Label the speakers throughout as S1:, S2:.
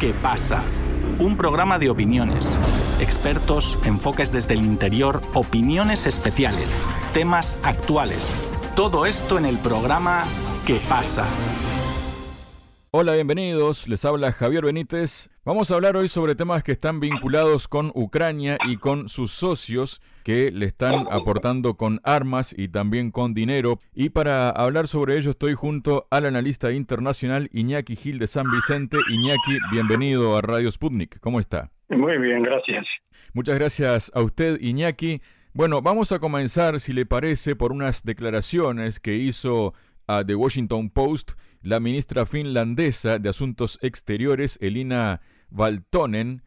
S1: ¿Qué pasa? Un programa de opiniones, expertos, enfoques desde el interior, opiniones especiales, temas actuales. Todo esto en el programa ¿Qué pasa?
S2: Hola, bienvenidos. Les habla Javier Benítez. Vamos a hablar hoy sobre temas que están vinculados con Ucrania y con sus socios que le están aportando con armas y también con dinero. Y para hablar sobre ello estoy junto al analista internacional Iñaki Gil de San Vicente. Iñaki, bienvenido a Radio Sputnik. ¿Cómo está?
S3: Muy bien, gracias.
S2: Muchas gracias a usted, Iñaki. Bueno, vamos a comenzar, si le parece, por unas declaraciones que hizo a The Washington Post la ministra finlandesa de Asuntos Exteriores, Elina Valtonen,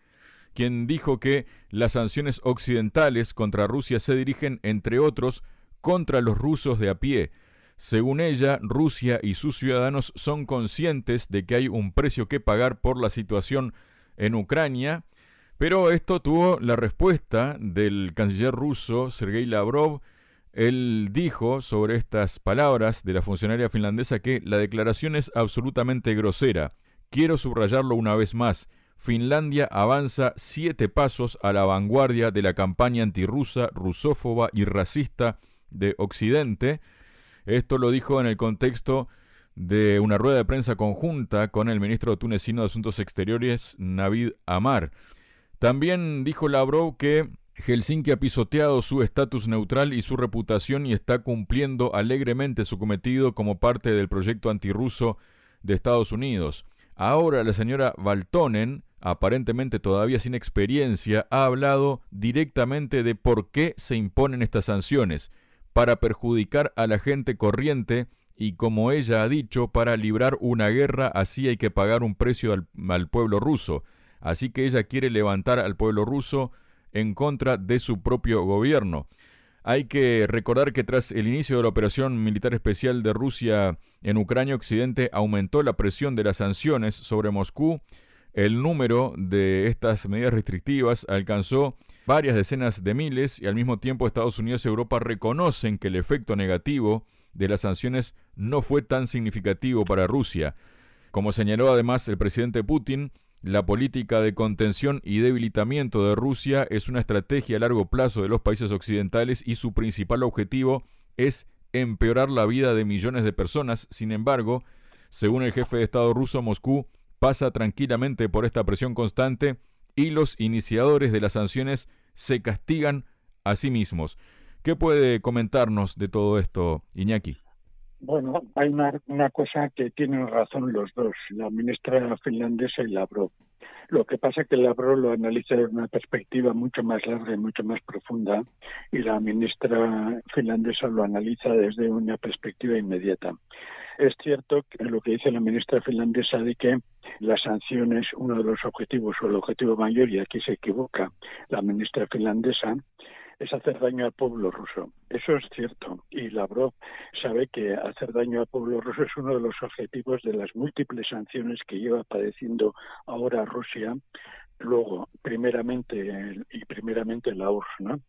S2: quien dijo que las sanciones occidentales contra Rusia se dirigen, entre otros, contra los rusos de a pie. Según ella, Rusia y sus ciudadanos son conscientes de que hay un precio que pagar por la situación en Ucrania, pero esto tuvo la respuesta del canciller ruso Sergei Lavrov, él dijo sobre estas palabras de la funcionaria finlandesa que la declaración es absolutamente grosera. Quiero subrayarlo una vez más. Finlandia avanza siete pasos a la vanguardia de la campaña antirrusa, rusófoba y racista de Occidente. Esto lo dijo en el contexto de una rueda de prensa conjunta con el ministro tunecino de Asuntos Exteriores, Navid Amar. También dijo Lavrov que Helsinki ha pisoteado su estatus neutral y su reputación y está cumpliendo alegremente su cometido como parte del proyecto antirruso de Estados Unidos. Ahora la señora Valtonen, aparentemente todavía sin experiencia, ha hablado directamente de por qué se imponen estas sanciones, para perjudicar a la gente corriente y, como ella ha dicho, para librar una guerra así hay que pagar un precio al, pueblo ruso. Así que ella quiere levantar al pueblo ruso en contra de su propio gobierno. Hay que recordar que tras el inicio de la operación militar especial de Rusia en Ucrania, Occidente aumentó la presión de las sanciones sobre Moscú. El número de estas medidas restrictivas alcanzó varias decenas de miles y al mismo tiempo Estados Unidos y Europa reconocen que el efecto negativo de las sanciones no fue tan significativo para Rusia. Como señaló además el presidente Putin, la política de contención y debilitamiento de Rusia es una estrategia a largo plazo de los países occidentales y su principal objetivo es empeorar la vida de millones de personas. Sin embargo, según el jefe de Estado ruso, Moscú pasa tranquilamente por esta presión constante y los iniciadores de las sanciones se castigan a sí mismos. ¿Qué puede comentarnos de todo esto, Iñaki?
S3: Bueno, hay una, cosa que tienen razón los dos, la ministra finlandesa y Lavrov. Lo que pasa es que Lavrov lo analiza desde una perspectiva mucho más larga y mucho más profunda y la ministra finlandesa lo analiza desde una perspectiva inmediata. Es cierto que lo que dice la ministra finlandesa de que las sanciones, uno de los objetivos o el objetivo mayor, y aquí se equivoca la ministra finlandesa, es hacer daño al pueblo ruso. Eso es cierto. Y Lavrov sabe que hacer daño al pueblo ruso es uno de los objetivos de las múltiples sanciones que lleva padeciendo ahora Rusia. Luego, primeramente, y primeramente la URSS, ¿no?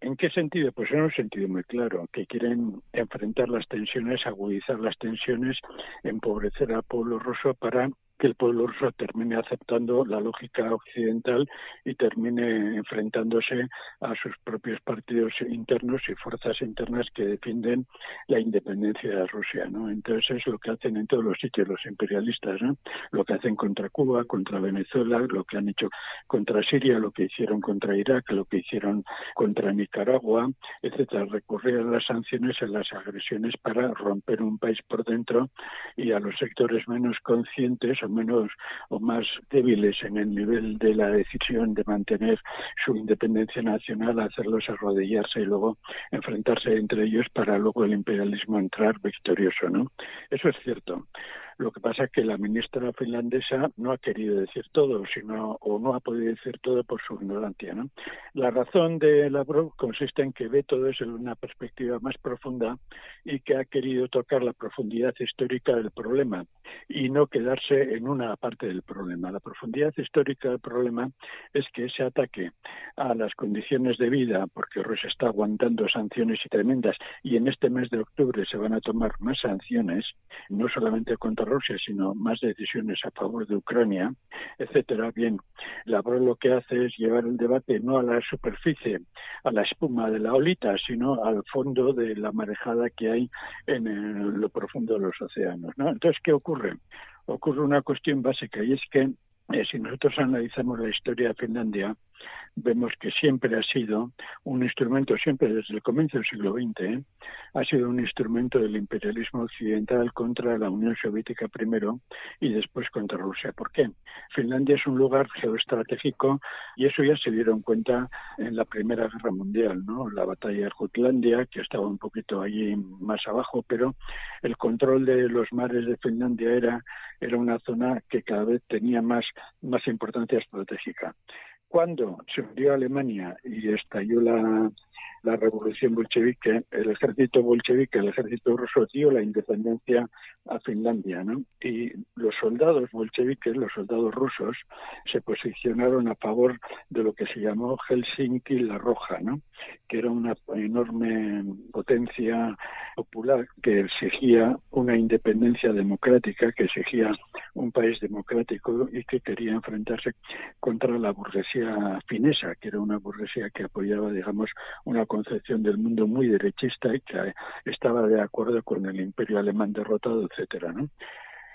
S3: ¿En qué sentido? Pues en un sentido muy claro, que quieren enfrentar las tensiones, agudizar las tensiones, empobrecer al pueblo ruso para que el pueblo ruso termine aceptando la lógica occidental y termine enfrentándose a sus propios partidos internos y fuerzas internas que defienden la independencia de Rusia, ¿no? Entonces es lo que hacen en todos los sitios los imperialistas, ¿no? Lo que hacen contra Cuba, contra Venezuela, lo que han hecho contra Siria, lo que hicieron contra Irak, lo que hicieron contra Nicaragua, etcétera, recurrir a las sanciones, a las agresiones para romper un país por dentro y a los sectores menos conscientes menos o más débiles en el nivel de la decisión de mantener su independencia nacional, hacerlos arrodillarse y luego enfrentarse entre ellos para luego el imperialismo entrar victorioso, ¿no? Eso es cierto. Lo que pasa es que la ministra finlandesa no ha querido decir todo, sino o no ha podido decir todo por su ignorancia. ¿no? La razón de Lavrov consiste en que ve todo eso en una perspectiva más profunda y que ha querido tocar la profundidad histórica del problema y no quedarse en una parte del problema. La profundidad histórica del problema es que ese ataque a las condiciones de vida, porque Rusia está aguantando sanciones y tremendas, y en este mes de octubre se van a tomar más sanciones, no solamente contra Rusia, sino más decisiones a favor de Ucrania, etcétera. Bien, Lavrov lo que hace es llevar el debate no a la superficie, a la espuma de la olita, sino al fondo de la marejada que hay en lo profundo de los océanos. ¿no? Entonces, ¿qué ocurre? Ocurre una cuestión básica y es que eh, si nosotros analizamos la historia de Finlandia, vemos que siempre ha sido un instrumento, siempre desde el comienzo del siglo XX, ¿eh? ha sido un instrumento del imperialismo occidental contra la Unión Soviética primero y después contra Rusia. ¿Por qué? Finlandia es un lugar geoestratégico y eso ya se dieron cuenta en la Primera Guerra Mundial, ¿no? La batalla de Jutlandia, que estaba un poquito allí más abajo, pero el control de los mares de Finlandia era, era una zona que cada vez tenía más, más importancia estratégica. Cuando se hundió Alemania y estalló la, la revolución bolchevique, el ejército bolchevique, el ejército ruso dio la independencia a Finlandia, ¿no? Y los soldados bolcheviques, los soldados rusos, se posicionaron a favor de lo que se llamó Helsinki la Roja, ¿no? Que era una enorme potencia popular que exigía una independencia democrática, que exigía un país democrático y que quería enfrentarse contra la burguesía finesa, que era una burguesía que apoyaba, digamos, una concepción del mundo muy derechista y que estaba de acuerdo con el imperio alemán derrotado, etcétera, ¿no?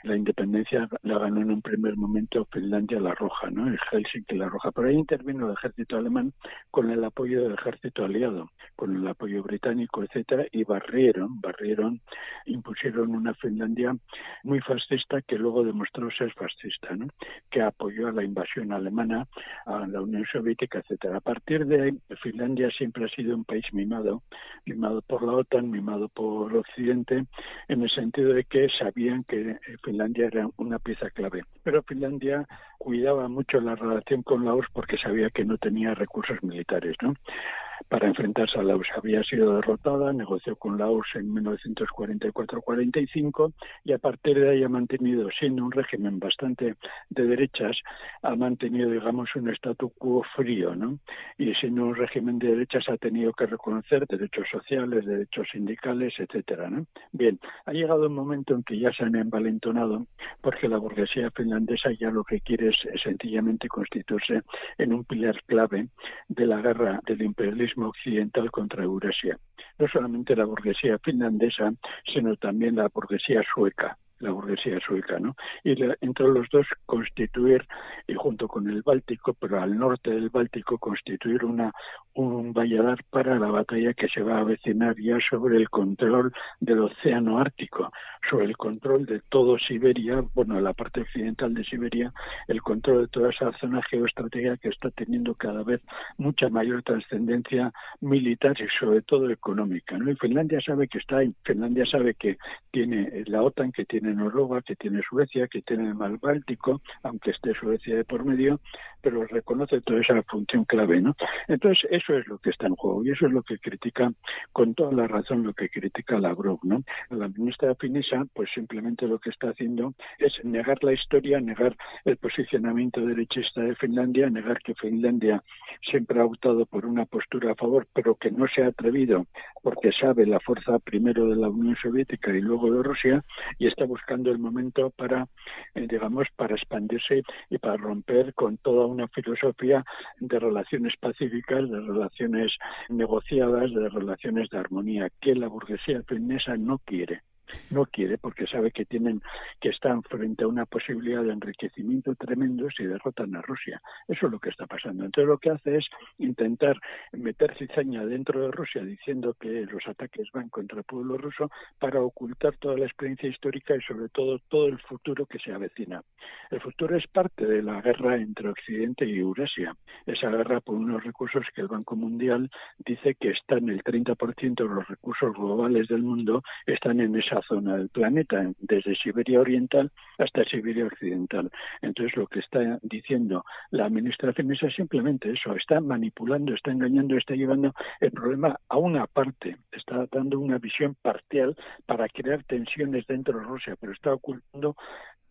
S3: La independencia la ganó en un primer momento Finlandia la Roja, ¿no? El Helsinki la Roja. Pero ahí intervino el ejército alemán con el apoyo del ejército aliado, con el apoyo británico, etcétera, y barrieron, barrieron, impusieron una Finlandia muy fascista que luego demostró ser fascista, ¿no? Que apoyó a la invasión alemana, a la Unión Soviética, etcétera. A partir de ahí, Finlandia siempre ha sido un país mimado, mimado por la OTAN, mimado por Occidente, en el sentido de que sabían que Finlandia era una pieza clave. Pero Finlandia cuidaba mucho la relación con la URSS porque sabía que no tenía recursos militares, ¿no? Para enfrentarse a la URSS. Había sido derrotada, negoció con la URSS en 1944-45 y a partir de ahí ha mantenido, siendo un régimen bastante de derechas, ha mantenido, digamos, un statu quo frío, ¿no? Y siendo un régimen de derechas ha tenido que reconocer derechos sociales, derechos sindicales, etcétera, ¿no? Bien, ha llegado un momento en que ya se han envalentonado porque la burguesía finlandesa ya lo que quiere es sencillamente constituirse en un pilar clave de la guerra del imperialismo occidental contra Eurasia. No solamente la burguesía finlandesa, sino también la burguesía sueca la burguesía sueca, ¿no? Y entre los dos constituir, y junto con el Báltico, pero al norte del Báltico, constituir una un valladar para la batalla que se va a avecinar ya sobre el control del océano Ártico, sobre el control de todo Siberia, bueno, la parte occidental de Siberia, el control de toda esa zona geoestratégica que está teniendo cada vez mucha mayor trascendencia militar y sobre todo económica, ¿no? Y Finlandia sabe que está Finlandia sabe que tiene la OTAN, que tiene Noruega, que tiene Suecia, que tiene el mar Báltico, aunque esté Suecia de por medio, pero reconoce toda esa función clave, ¿no? Entonces, eso es lo que está en juego y eso es lo que critica, con toda la razón, lo que critica Lavrov, ¿no? La ministra finesa, pues simplemente lo que está haciendo es negar la historia, negar el posicionamiento derechista de Finlandia, negar que Finlandia siempre ha optado por una postura a favor, pero que no se ha atrevido porque sabe la fuerza primero de la Unión Soviética y luego de Rusia y está buscando el momento para, eh, digamos, para expandirse y para romper con toda una filosofía de relaciones pacíficas, de relaciones negociadas, de relaciones de armonía, que la burguesía finesa no quiere no quiere porque sabe que tienen que están frente a una posibilidad de enriquecimiento tremendo si derrotan a Rusia. Eso es lo que está pasando. Entonces lo que hace es intentar meter cizaña dentro de Rusia diciendo que los ataques van contra el pueblo ruso para ocultar toda la experiencia histórica y sobre todo todo el futuro que se avecina. El futuro es parte de la guerra entre Occidente y Eurasia. Esa guerra por unos recursos que el Banco Mundial dice que están el 30% de los recursos globales del mundo están en esa zona del planeta, desde Siberia Oriental hasta Siberia Occidental. Entonces, lo que está diciendo la administración es simplemente eso, está manipulando, está engañando, está llevando el problema a una parte, está dando una visión parcial para crear tensiones dentro de Rusia, pero está ocultando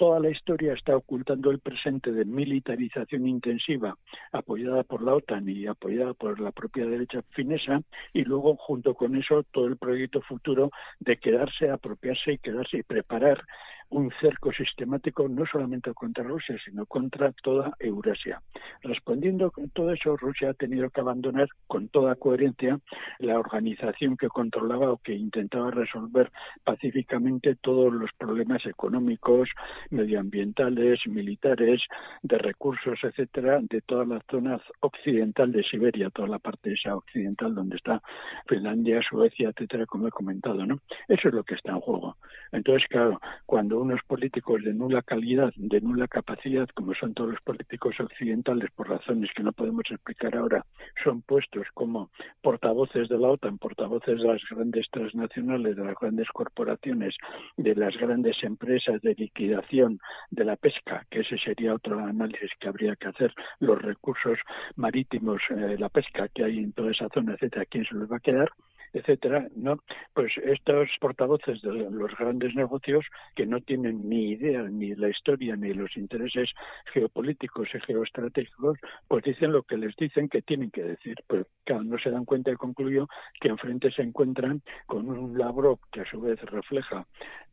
S3: toda la historia está ocultando el presente de militarización intensiva apoyada por la OTAN y apoyada por la propia derecha finesa y luego junto con eso todo el proyecto futuro de quedarse, apropiarse y quedarse y preparar un cerco sistemático no solamente contra Rusia, sino contra toda Eurasia. Respondiendo con todo eso, Rusia ha tenido que abandonar con toda coherencia la organización que controlaba o que intentaba resolver pacíficamente todos los problemas económicos, medioambientales, militares, de recursos, etcétera, de toda la zona occidental de Siberia, toda la parte esa occidental donde está Finlandia, Suecia, etcétera, como he comentado, ¿no? Eso es lo que está en juego. Entonces, claro, cuando unos políticos de nula calidad, de nula capacidad, como son todos los políticos occidentales, por razones que no podemos explicar ahora, son puestos como portavoces de la OTAN, portavoces de las grandes transnacionales, de las grandes corporaciones, de las grandes empresas de liquidación de la pesca, que ese sería otro análisis que habría que hacer, los recursos marítimos, eh, la pesca que hay en toda esa zona, etcétera, ¿quién se los va a quedar? Etcétera, ¿no? Pues estos portavoces de los grandes negocios que no tienen ni idea ni la historia ni los intereses geopolíticos y geoestratégicos, pues dicen lo que les dicen que tienen que decir. Pues claro, no se dan cuenta y concluyo que enfrente se encuentran con un Lavrov que a su vez refleja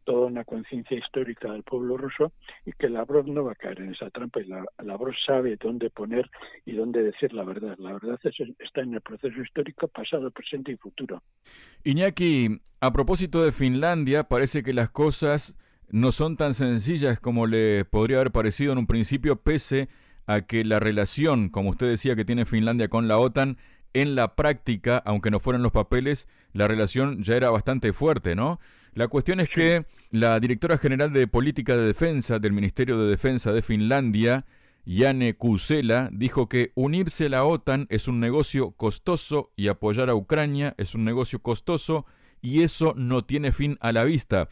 S3: toda una conciencia histórica del pueblo ruso y que Lavrov no va a caer en esa trampa y la, Lavrov sabe dónde poner y dónde decir la verdad. La verdad está en el proceso histórico pasado, presente y futuro.
S2: Iñaki, a propósito de Finlandia, parece que las cosas no son tan sencillas como le podría haber parecido en un principio, pese a que la relación, como usted decía, que tiene Finlandia con la OTAN, en la práctica, aunque no fueran los papeles, la relación ya era bastante fuerte, ¿no? La cuestión es que la directora general de Política de Defensa del Ministerio de Defensa de Finlandia, Yane Kusela dijo que unirse a la OTAN es un negocio costoso y apoyar a Ucrania es un negocio costoso y eso no tiene fin a la vista.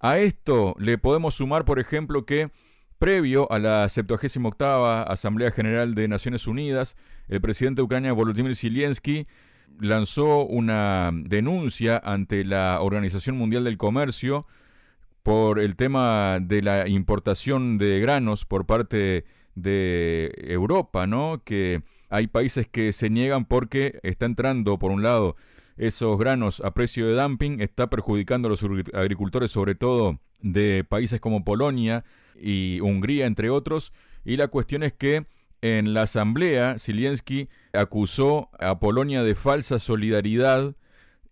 S2: A esto le podemos sumar, por ejemplo, que previo a la 78 Asamblea General de Naciones Unidas, el presidente de Ucrania Volodymyr Zelensky lanzó una denuncia ante la Organización Mundial del Comercio por el tema de la importación de granos por parte de Europa, ¿no? Que hay países que se niegan porque está entrando, por un lado, esos granos a precio de dumping, está perjudicando a los agricultores, sobre todo de países como Polonia y Hungría, entre otros. Y la cuestión es que en la asamblea, Zelensky acusó a Polonia de falsa solidaridad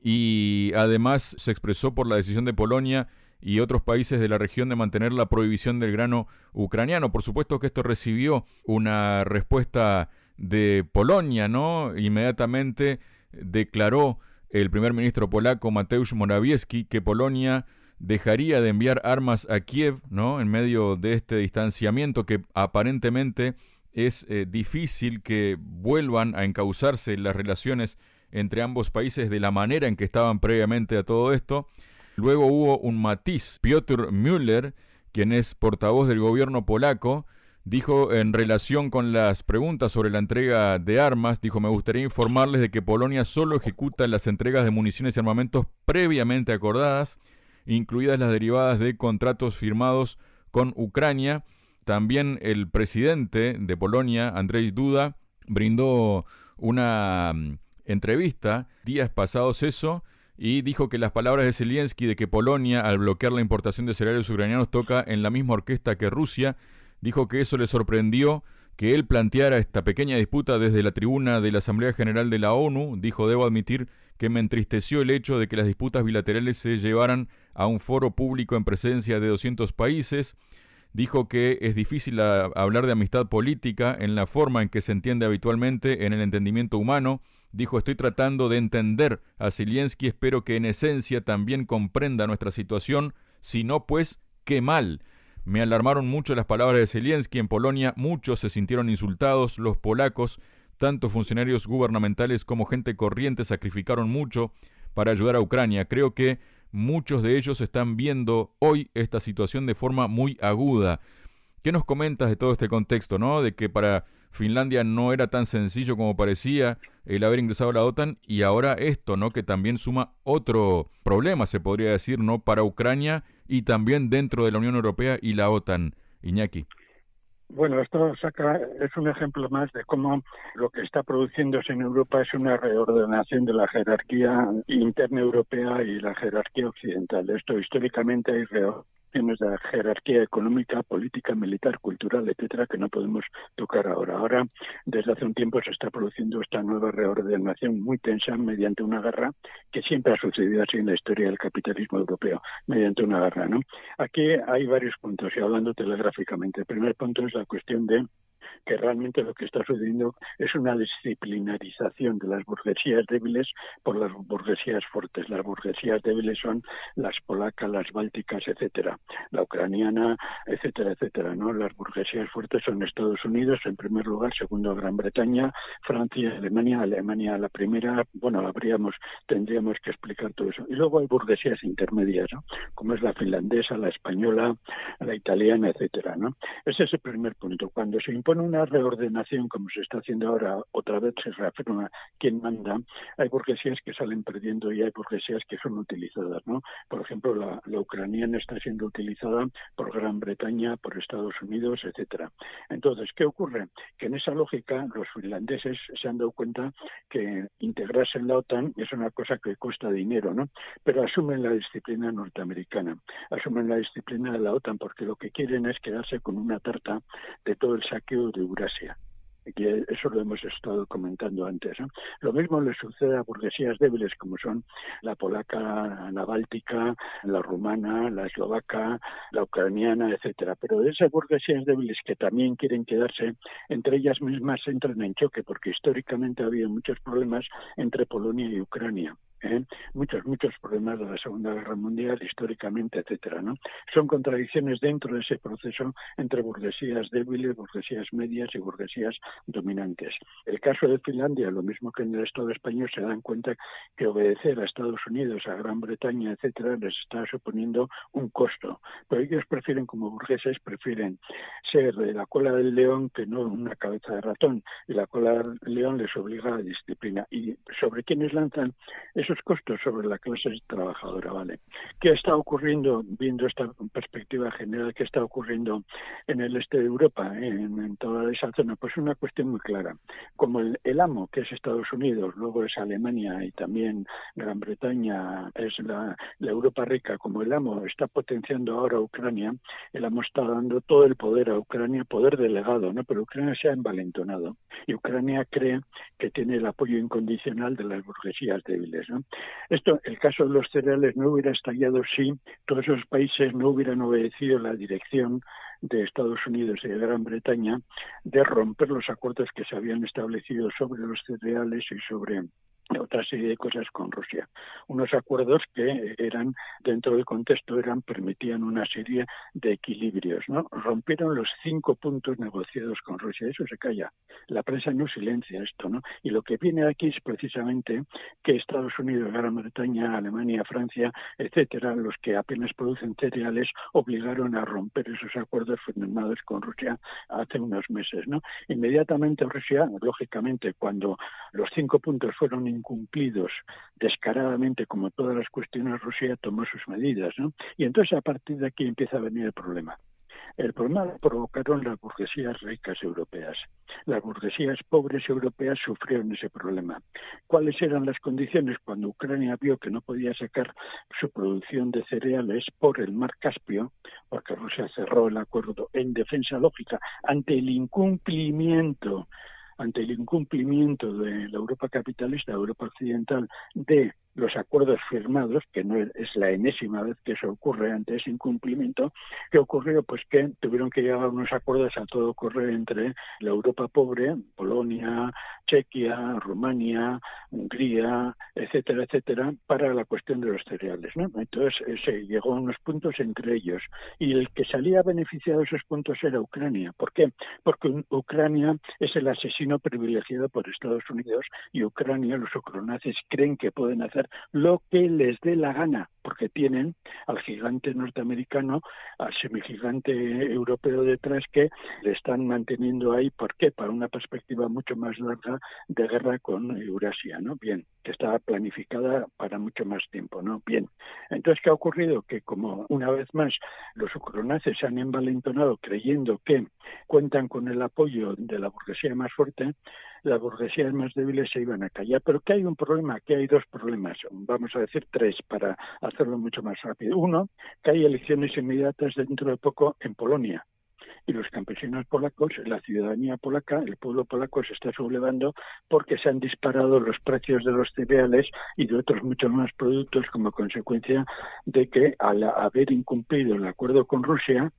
S2: y además se expresó por la decisión de Polonia y otros países de la región de mantener la prohibición del grano ucraniano. Por supuesto que esto recibió una respuesta de Polonia, ¿no? Inmediatamente declaró el primer ministro polaco Mateusz Morawiecki que Polonia dejaría de enviar armas a Kiev, ¿no? En medio de este distanciamiento que aparentemente es eh, difícil que vuelvan a encauzarse las relaciones entre ambos países de la manera en que estaban previamente a todo esto. Luego hubo un matiz. Piotr Müller, quien es portavoz del gobierno polaco, dijo en relación con las preguntas sobre la entrega de armas, dijo, me gustaría informarles de que Polonia solo ejecuta las entregas de municiones y armamentos previamente acordadas, incluidas las derivadas de contratos firmados con Ucrania. También el presidente de Polonia, Andrzej Duda, brindó una mm, entrevista días pasados eso y dijo que las palabras de Zelensky de que Polonia, al bloquear la importación de cereales ucranianos, toca en la misma orquesta que Rusia, dijo que eso le sorprendió que él planteara esta pequeña disputa desde la tribuna de la Asamblea General de la ONU. Dijo, debo admitir que me entristeció el hecho de que las disputas bilaterales se llevaran a un foro público en presencia de 200 países. Dijo que es difícil hablar de amistad política en la forma en que se entiende habitualmente en el entendimiento humano Dijo, estoy tratando de entender a Zelensky, espero que en esencia también comprenda nuestra situación, si no, pues, qué mal. Me alarmaron mucho las palabras de Zelensky. En Polonia muchos se sintieron insultados, los polacos, tanto funcionarios gubernamentales como gente corriente, sacrificaron mucho para ayudar a Ucrania. Creo que muchos de ellos están viendo hoy esta situación de forma muy aguda. ¿Qué nos comentas de todo este contexto, no? De que para Finlandia no era tan sencillo como parecía el haber ingresado a la OTAN y ahora esto, ¿no? Que también suma otro problema, se podría decir, ¿no? Para Ucrania y también dentro de la Unión Europea y la OTAN. Iñaki.
S3: Bueno, esto saca, es un ejemplo más de cómo lo que está produciéndose en Europa es una reordenación de la jerarquía interna europea y la jerarquía occidental. Esto históricamente hay cuestiones de jerarquía económica, política, militar, cultural, etcétera, que no podemos tocar ahora. Ahora, desde hace un tiempo se está produciendo esta nueva reordenación muy tensa mediante una guerra que siempre ha sucedido así en la historia del capitalismo europeo, mediante una guerra, ¿no? Aquí hay varios puntos y hablando telegráficamente. El primer punto es la cuestión de que realmente lo que está sucediendo es una disciplinarización de las burguesías débiles por las burguesías fuertes. Las burguesías débiles son las polacas, las bálticas, etcétera, la ucraniana, etcétera, etcétera, ¿no? Las burguesías fuertes son Estados Unidos en primer lugar, segundo Gran Bretaña, Francia, Alemania, Alemania la primera, bueno, habríamos tendríamos que explicar todo eso. Y luego hay burguesías intermedias, ¿no? Como es la finlandesa, la española, la italiana, etcétera, ¿no? Ese es el primer punto. Cuando se impone una reordenación, como se está haciendo ahora, otra vez se reafirma quién manda, hay burguesías que salen perdiendo y hay burguesías que son utilizadas, ¿no? Por ejemplo, la, la ucraniana está siendo utilizada por Gran Bretaña, por Estados Unidos, etcétera. Entonces, ¿qué ocurre? Que en esa lógica los finlandeses se han dado cuenta que integrarse en la OTAN es una cosa que cuesta dinero, ¿no? Pero asumen la disciplina norteamericana, asumen la disciplina de la OTAN porque lo que quieren es quedarse con una tarta de todo el saqueo de Eurasia que eso lo hemos estado comentando antes. Lo mismo le sucede a burguesías débiles como son la polaca, la báltica, la rumana, la eslovaca, la ucraniana, etcétera. Pero esas burguesías débiles que también quieren quedarse, entre ellas mismas entran en choque porque históricamente ha habido muchos problemas entre Polonia y Ucrania. ¿Eh? muchos muchos problemas de la Segunda Guerra Mundial históricamente, etcétera, ¿no? Son contradicciones dentro de ese proceso entre burguesías débiles, burguesías medias y burguesías dominantes. El caso de Finlandia, lo mismo que en el Estado español, se dan cuenta que obedecer a Estados Unidos, a Gran Bretaña, etcétera, les está suponiendo un costo. Pero ellos prefieren, como burgueses, prefieren ser de la cola del león que no una cabeza de ratón. Y la cola del león les obliga a disciplina. ¿Y sobre quiénes lanzan esos costos sobre la clase trabajadora, ¿vale? ¿Qué está ocurriendo, viendo esta perspectiva general, qué está ocurriendo en el este de Europa, en, toda esa zona? Pues una cuestión muy clara. Como el, amo, que es Estados Unidos, luego es Alemania y también Gran Bretaña, es la, la Europa rica, como el amo está potenciando ahora a Ucrania, el amo está dando todo el poder a Ucrania, poder delegado, ¿no? Pero Ucrania se ha envalentonado y Ucrania cree que tiene el apoyo incondicional de las burguesías débiles, ¿no? Esto, el caso de los cereales no hubiera estallado si todos esos países no hubieran obedecido la dirección de Estados Unidos y de Gran Bretaña de romper los acuerdos que se habían establecido sobre los cereales y sobre otra serie de cosas con Rusia. Unos acuerdos que eran, dentro del contexto, eran, permitían una serie de equilibrios, ¿no? Rompieron los cinco puntos negociados con Rusia. Eso se calla. La prensa no silencia esto, ¿no? Y lo que viene aquí es precisamente que Estados Unidos, Gran Bretaña, Alemania, Francia, etcétera, los que apenas producen cereales, obligaron a romper esos acuerdos firmados con Rusia hace unos meses, ¿no? Inmediatamente Rusia, lógicamente, cuando los cinco puntos fueron incumplidos descaradamente, como todas las cuestiones, Rusia tomó sus medidas, ¿no? Y entonces a partir de aquí empieza a venir el problema. El problema lo provocaron las burguesías ricas europeas. Las burguesías pobres europeas sufrieron ese problema. ¿Cuáles eran las condiciones cuando Ucrania vio que no podía sacar su producción de cereales por el mar Caspio, porque Rusia cerró el acuerdo en defensa lógica ante el incumplimiento ante el incumplimiento de la Europa capitalista, Europa occidental, de los acuerdos firmados, que no es la enésima vez que eso ocurre ante ese incumplimiento, ¿qué ocurrió? Pues que tuvieron que llegar unos acuerdos a todo correr entre la Europa pobre, Polonia, Chequia, Rumania, Hungría, etcétera, etcétera, para la cuestión de los cereales. ¿no? Entonces eh, se llegó a unos puntos entre ellos. Y el que salía beneficiado de esos puntos era Ucrania. ¿Por qué? Porque Ucrania es el asesino privilegiado por Estados Unidos y Ucrania, los ucronazis, creen que pueden hacer lo que les dé la gana, porque tienen al gigante norteamericano, al semigigante europeo detrás que le están manteniendo ahí. ¿Por qué? Para una perspectiva mucho más larga de guerra con Eurasia, ¿no? Bien, que estaba planificada para mucho más tiempo, ¿no? Bien. Entonces, ¿qué ha ocurrido? Que como una vez más los ucronaces se han envalentonado creyendo que cuentan con el apoyo de la burguesía más fuerte, las burguesías más débiles se iban a callar. Pero que hay un problema, que hay dos problemas, vamos a decir tres, para hacerlo mucho más rápido. Uno, que hay elecciones inmediatas dentro de poco en Polonia y los campesinos polacos, la ciudadanía polaca, el pueblo polaco se está sublevando porque se han disparado los precios de los cereales y de otros muchos más productos como consecuencia de que al haber incumplido el acuerdo con Rusia,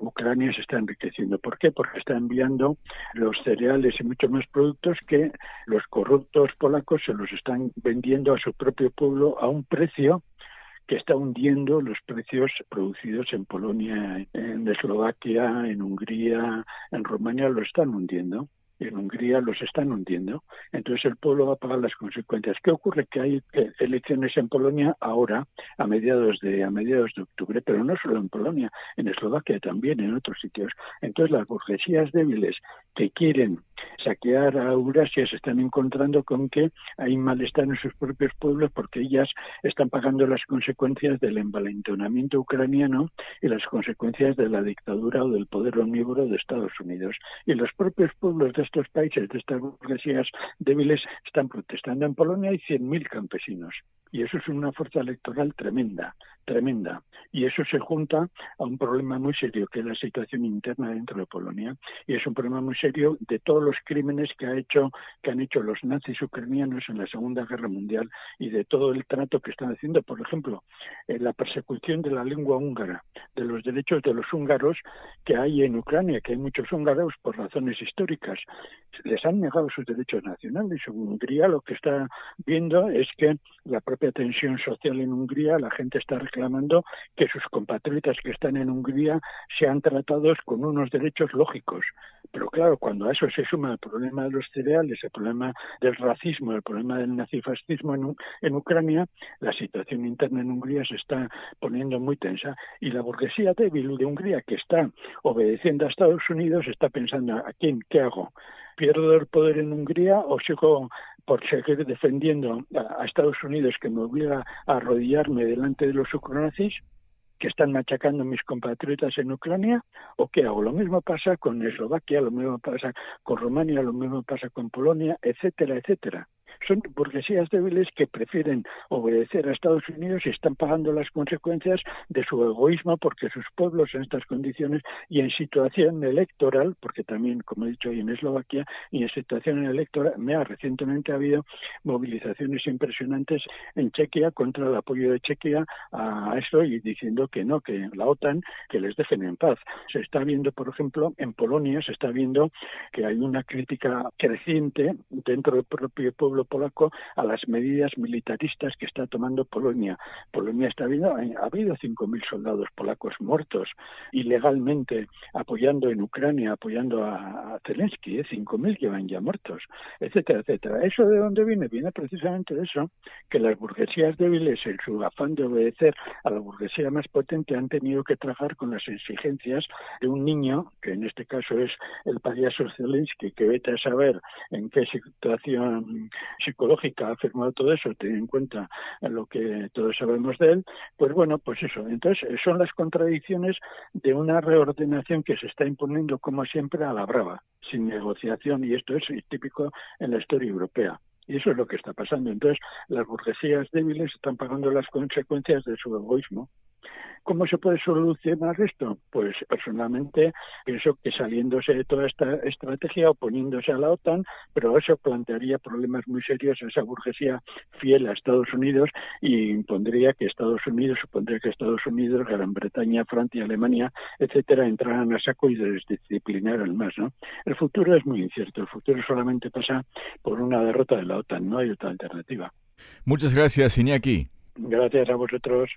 S3: Ucrania se está enriqueciendo. ¿Por qué? Porque está enviando los cereales y muchos más productos que los corruptos polacos se los están vendiendo a su propio pueblo a un precio que está hundiendo los precios producidos en Polonia, en Eslovaquia, en Hungría, en Rumania, lo están hundiendo en Hungría los están hundiendo. Entonces el pueblo va a pagar las consecuencias. ¿Qué ocurre? Que hay elecciones en Polonia ahora, a mediados de a mediados de octubre, pero no solo en Polonia, en Eslovaquia también, en otros sitios. Entonces las burguesías débiles que quieren saquear a Eurasia se están encontrando con que hay malestar en sus propios pueblos porque ellas están pagando las consecuencias del envalentonamiento ucraniano y las consecuencias de la dictadura o del poder omnívoro de Estados Unidos. Y los propios pueblos de estos países, de estas burguesías débiles, están protestando. En Polonia hay 100.000 campesinos y eso es una fuerza electoral tremenda, tremenda. Y eso se junta a un problema muy serio, que es la situación interna dentro de Polonia. Y es un problema muy serio de todos los crímenes que, ha hecho, que han hecho los nazis ucranianos en la Segunda Guerra Mundial y de todo el trato que están haciendo. Por ejemplo, en la persecución de la lengua húngara, de los derechos de los húngaros que hay en Ucrania, que hay muchos húngaros por razones históricas. Les han negado sus derechos nacionales. Hungría lo que está viendo es que la propia tensión social en Hungría, la gente está reclamando que sus compatriotas que están en Hungría sean tratados con unos derechos lógicos. Pero claro, cuando a eso se suma el problema de los cereales, el problema del racismo, el problema del nazifascismo en, Ucrania, la situación interna en Hungría se está poniendo muy tensa. Y la burguesía débil de Hungría que está obedeciendo a Estados Unidos está pensando a quién, qué hago pierdo el poder en Hungría o sigo por seguir defendiendo a, Estados Unidos que me obliga a arrodillarme delante de los ucronazis que están machacando a mis compatriotas en Ucrania o qué hago. Lo mismo pasa con Eslovaquia, lo mismo pasa con Rumania, lo mismo pasa con Polonia, etcétera, etcétera son burguesías débiles que prefieren obedecer a Estados Unidos y están pagando las consecuencias de su egoísmo porque sus pueblos en estas condiciones y en situación electoral, porque también, como he dicho, hay en Eslovaquia, y en situación electoral, me ha habido movilizaciones impresionantes en Chequia contra el apoyo de Chequia a esto y diciendo que no, que la OTAN, que les dejen en paz. Se está viendo, por ejemplo, en Polonia se está viendo que hay una crítica creciente dentro del propio pueblo polaco a las medidas militaristas que está tomando Polonia. Polonia está viendo, eh, ha habido 5.000 soldados polacos muertos ilegalmente apoyando en Ucrania, apoyando a, Zelensky, ¿eh? 5.000 llevan ya muertos, etcétera, etcétera. ¿Eso de dónde viene? Viene precisamente de eso, que las burguesías débiles, en su afán de obedecer a la burguesía más potente, han tenido que trabajar con las exigencias de un niño, que en este caso es el payaso Zelensky, que vete a saber en qué situación psicológica ha firmado todo eso, teniendo en cuenta lo que todos sabemos de él, pues bueno, pues eso. Entonces, son las contradicciones de una reordenación que se está imponiendo, como siempre, a la brava, sin negociación, y esto es típico en la historia europea. Y eso es lo que está pasando. Entonces, las burguesías débiles están pagando las consecuencias de su egoísmo. ¿Cómo se puede solucionar esto? Pues personalmente pienso que saliéndose de toda esta estrategia, oponiéndose a la OTAN, pero eso plantearía problemas muy serios a esa burguesía fiel a Estados Unidos y impondría que Estados Unidos, supondría que Estados Unidos, Gran Bretaña, Francia, Alemania, etcétera, entraran a saco y desdisciplinaran más, ¿no? El futuro es muy incierto, el futuro solamente pasa por una derrota de la OTAN, no hay otra alternativa.
S2: Muchas gracias, Iñaki.
S3: Gracias a vosotros.